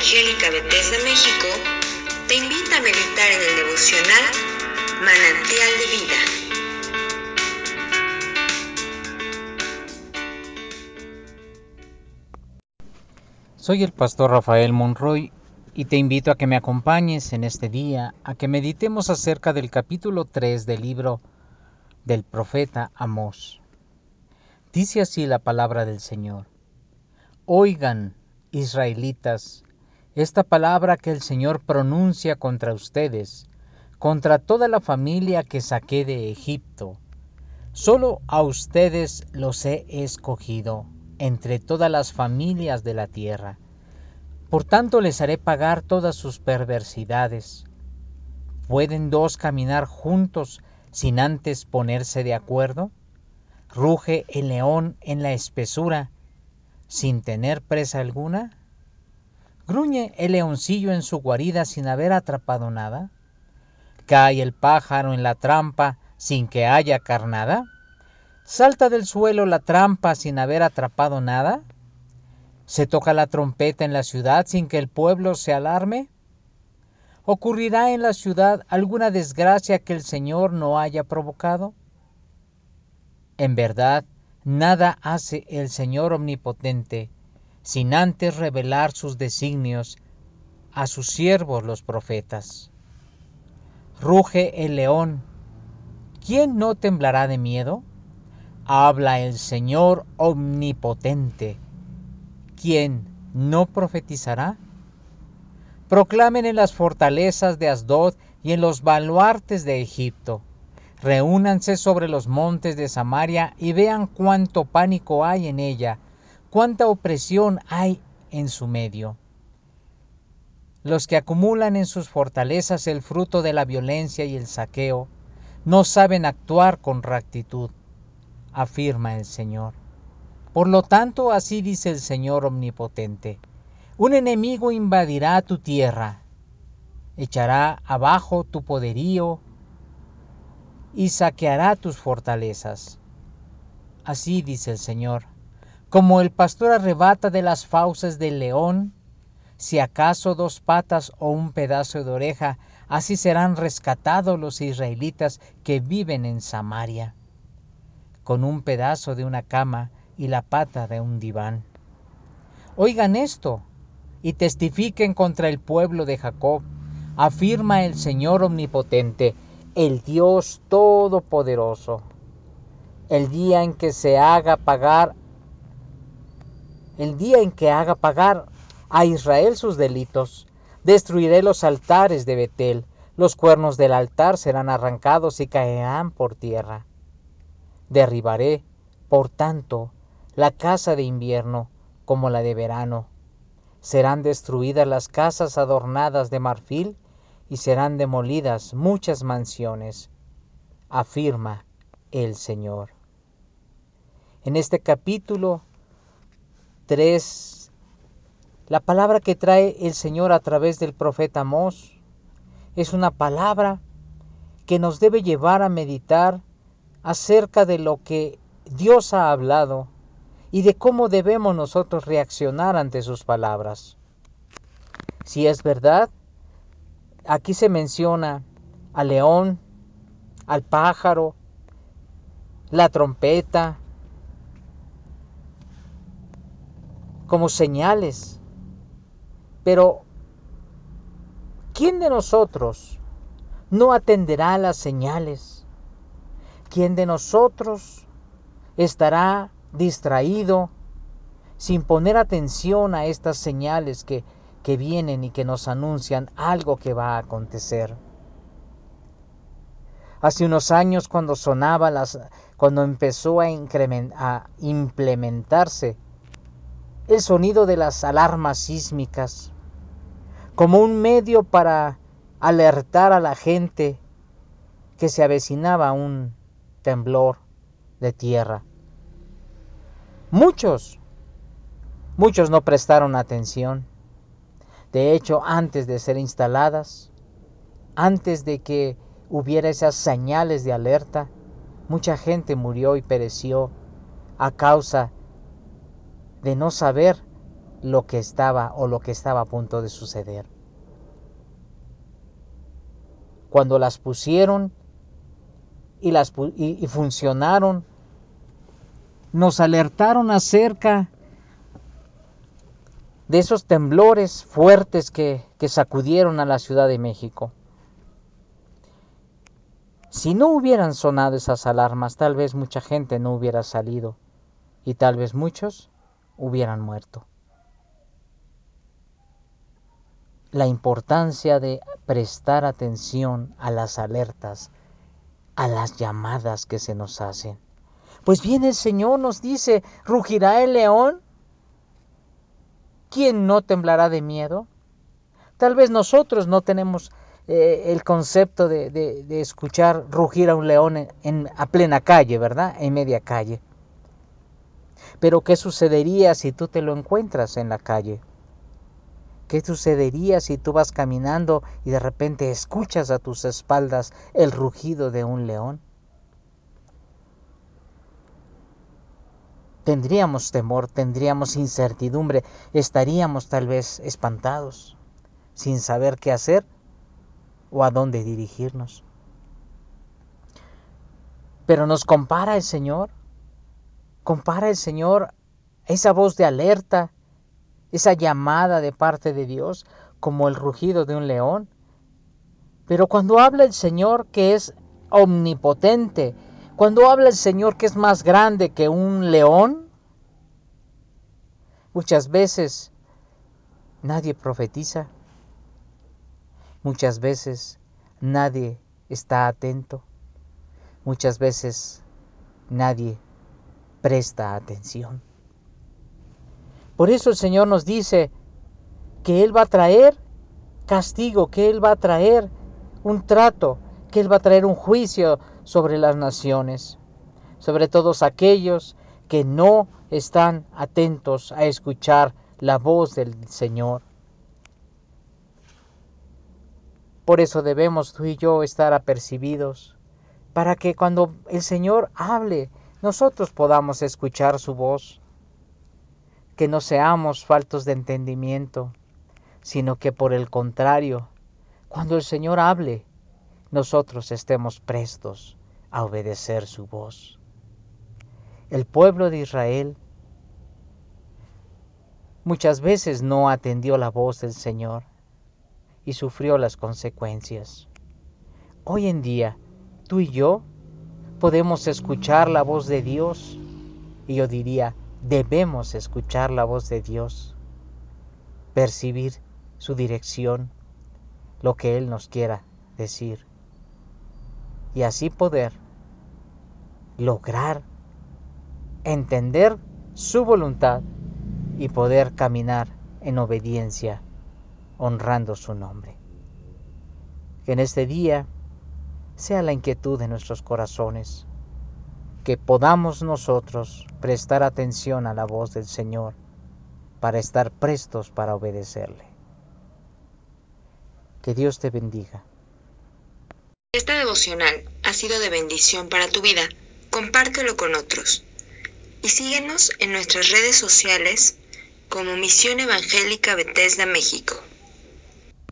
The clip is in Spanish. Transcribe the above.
Evangélica Bethesda México te invita a meditar en el devocional Manantial de Vida. Soy el pastor Rafael Monroy y te invito a que me acompañes en este día a que meditemos acerca del capítulo 3 del libro del profeta Amós. Dice así la palabra del Señor. Oigan, israelitas, esta palabra que el Señor pronuncia contra ustedes, contra toda la familia que saqué de Egipto. Solo a ustedes los he escogido entre todas las familias de la tierra. Por tanto les haré pagar todas sus perversidades. ¿Pueden dos caminar juntos sin antes ponerse de acuerdo? ¿Ruge el león en la espesura sin tener presa alguna? ¿Gruñe el leoncillo en su guarida sin haber atrapado nada? ¿Cae el pájaro en la trampa sin que haya carnada? ¿Salta del suelo la trampa sin haber atrapado nada? ¿Se toca la trompeta en la ciudad sin que el pueblo se alarme? ¿Ocurrirá en la ciudad alguna desgracia que el Señor no haya provocado? En verdad, nada hace el Señor omnipotente sin antes revelar sus designios a sus siervos los profetas. Ruge el león. ¿Quién no temblará de miedo? Habla el Señor omnipotente. ¿Quién no profetizará? Proclamen en las fortalezas de Asdod y en los baluartes de Egipto. Reúnanse sobre los montes de Samaria y vean cuánto pánico hay en ella cuánta opresión hay en su medio. Los que acumulan en sus fortalezas el fruto de la violencia y el saqueo, no saben actuar con rectitud, afirma el Señor. Por lo tanto, así dice el Señor omnipotente, un enemigo invadirá tu tierra, echará abajo tu poderío y saqueará tus fortalezas. Así dice el Señor como el pastor arrebata de las fauces del león, si acaso dos patas o un pedazo de oreja, así serán rescatados los israelitas que viven en Samaria, con un pedazo de una cama y la pata de un diván. Oigan esto y testifiquen contra el pueblo de Jacob, afirma el Señor omnipotente, el Dios todopoderoso. El día en que se haga pagar el día en que haga pagar a Israel sus delitos. Destruiré los altares de Betel, los cuernos del altar serán arrancados y caerán por tierra. Derribaré, por tanto, la casa de invierno como la de verano. Serán destruidas las casas adornadas de marfil y serán demolidas muchas mansiones, afirma el Señor. En este capítulo 3. La palabra que trae el Señor a través del profeta Amós es una palabra que nos debe llevar a meditar acerca de lo que Dios ha hablado y de cómo debemos nosotros reaccionar ante sus palabras. Si es verdad, aquí se menciona al león, al pájaro, la trompeta, como señales. Pero, ¿quién de nosotros no atenderá a las señales? ¿Quién de nosotros estará distraído sin poner atención a estas señales que, que vienen y que nos anuncian algo que va a acontecer? Hace unos años cuando sonaba las, cuando empezó a, a implementarse el sonido de las alarmas sísmicas como un medio para alertar a la gente que se avecinaba un temblor de tierra. Muchos, muchos no prestaron atención. De hecho, antes de ser instaladas, antes de que hubiera esas señales de alerta, mucha gente murió y pereció a causa de no saber lo que estaba o lo que estaba a punto de suceder. Cuando las pusieron y, las, y, funcionaron, nos alertaron acerca de esos temblores fuertes que, que sacudieron a la Ciudad de México. Si no hubieran sonado esas alarmas, tal vez mucha gente no hubiera salido y tal vez muchos hubieran muerto. La importancia de prestar atención a las alertas, a las llamadas que se nos hacen. Pues bien, el Señor nos dice, ¿rugirá el león? ¿Quién no temblará de miedo? Tal vez nosotros no tenemos eh, el concepto de, escuchar rugir a un león en, a plena calle, ¿verdad? En media calle. Pero ¿qué sucedería si tú te lo encuentras en la calle? ¿Qué sucedería si tú vas caminando y de repente escuchas a tus espaldas el rugido de un león? Tendríamos temor, tendríamos incertidumbre, estaríamos tal vez espantados, sin saber qué hacer o a dónde dirigirnos. Pero nos compara el Señor, compara el Señor esa voz de alerta, esa llamada de parte de Dios como el rugido de un león. Pero cuando habla el Señor que es omnipotente, cuando habla el Señor que es más grande que un león, muchas veces nadie profetiza, Muchas veces nadie está atento. Muchas veces nadie presta atención. Por eso el Señor nos dice que Él va a traer castigo, que Él va a traer un trato, que Él va a traer un juicio sobre las naciones, sobre todos aquellos que no están atentos a escuchar la voz del Señor. Por eso debemos tú y yo estar apercibidos, para que cuando el Señor hable, nosotros podamos escuchar su voz, que no seamos faltos de entendimiento, sino que por el contrario, cuando el Señor hable, nosotros estemos prestos a obedecer su voz. El pueblo de Israel muchas veces no atendió la voz del Señor y sufrió las consecuencias. Hoy en día, tú y yo podemos escuchar la voz de Dios. Y yo diría, debemos escuchar la voz de Dios, percibir su dirección, lo que Él nos quiera decir. Y así poder lograr entender su voluntad y poder caminar en obediencia honrando su nombre. Que en este día sea la inquietud de nuestros corazones, que podamos nosotros prestar atención a la voz del Señor para estar prestos para obedecerle. Que Dios te bendiga. Esta devocional ha sido de bendición para tu vida. Compártelo con otros. Y síguenos en nuestras redes sociales como Misión Evangélica Bethesda México.